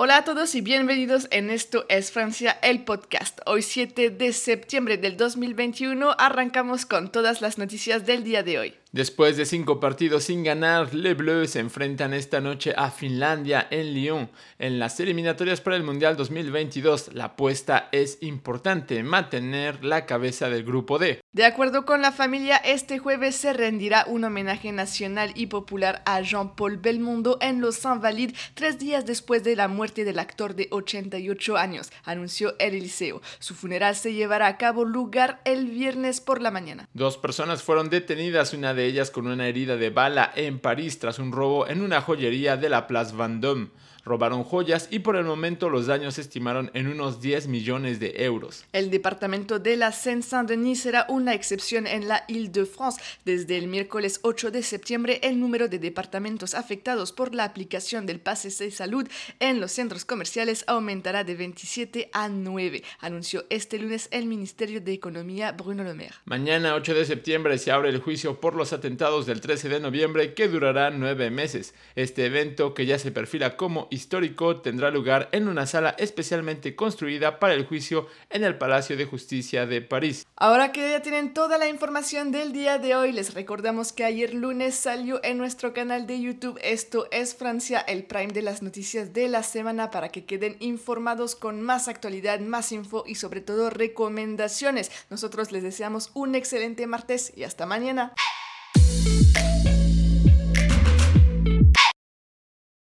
Hola a todos y bienvenidos en Esto es Francia, el podcast. Hoy 7 de septiembre del 2021 arrancamos con todas las noticias del día de hoy. Después de cinco partidos sin ganar, Les Bleus se enfrentan esta noche a Finlandia en Lyon. En las eliminatorias para el Mundial 2022, la apuesta es importante, mantener la cabeza del grupo D. De acuerdo con la familia, este jueves se rendirá un homenaje nacional y popular a Jean-Paul Belmondo en los Invalides, tres días después de la muerte del actor de 88 años, anunció el Eliseo. Su funeral se llevará a cabo lugar el viernes por la mañana. Dos personas fueron detenidas, una de ellas con una herida de bala en París tras un robo en una joyería de la Place Vendôme robaron joyas y por el momento los daños se estimaron en unos 10 millones de euros. El departamento de la Seine-Saint-Denis será una excepción en la Île-de-France. Desde el miércoles 8 de septiembre, el número de departamentos afectados por la aplicación del pase de salud en los centros comerciales aumentará de 27 a 9, anunció este lunes el Ministerio de Economía Bruno Le Maire. Mañana 8 de septiembre se abre el juicio por los atentados del 13 de noviembre que durará nueve meses. Este evento, que ya se perfila como histórico tendrá lugar en una sala especialmente construida para el juicio en el Palacio de Justicia de París. Ahora que ya tienen toda la información del día de hoy, les recordamos que ayer lunes salió en nuestro canal de YouTube Esto es Francia, el prime de las noticias de la semana para que queden informados con más actualidad, más info y sobre todo recomendaciones. Nosotros les deseamos un excelente martes y hasta mañana.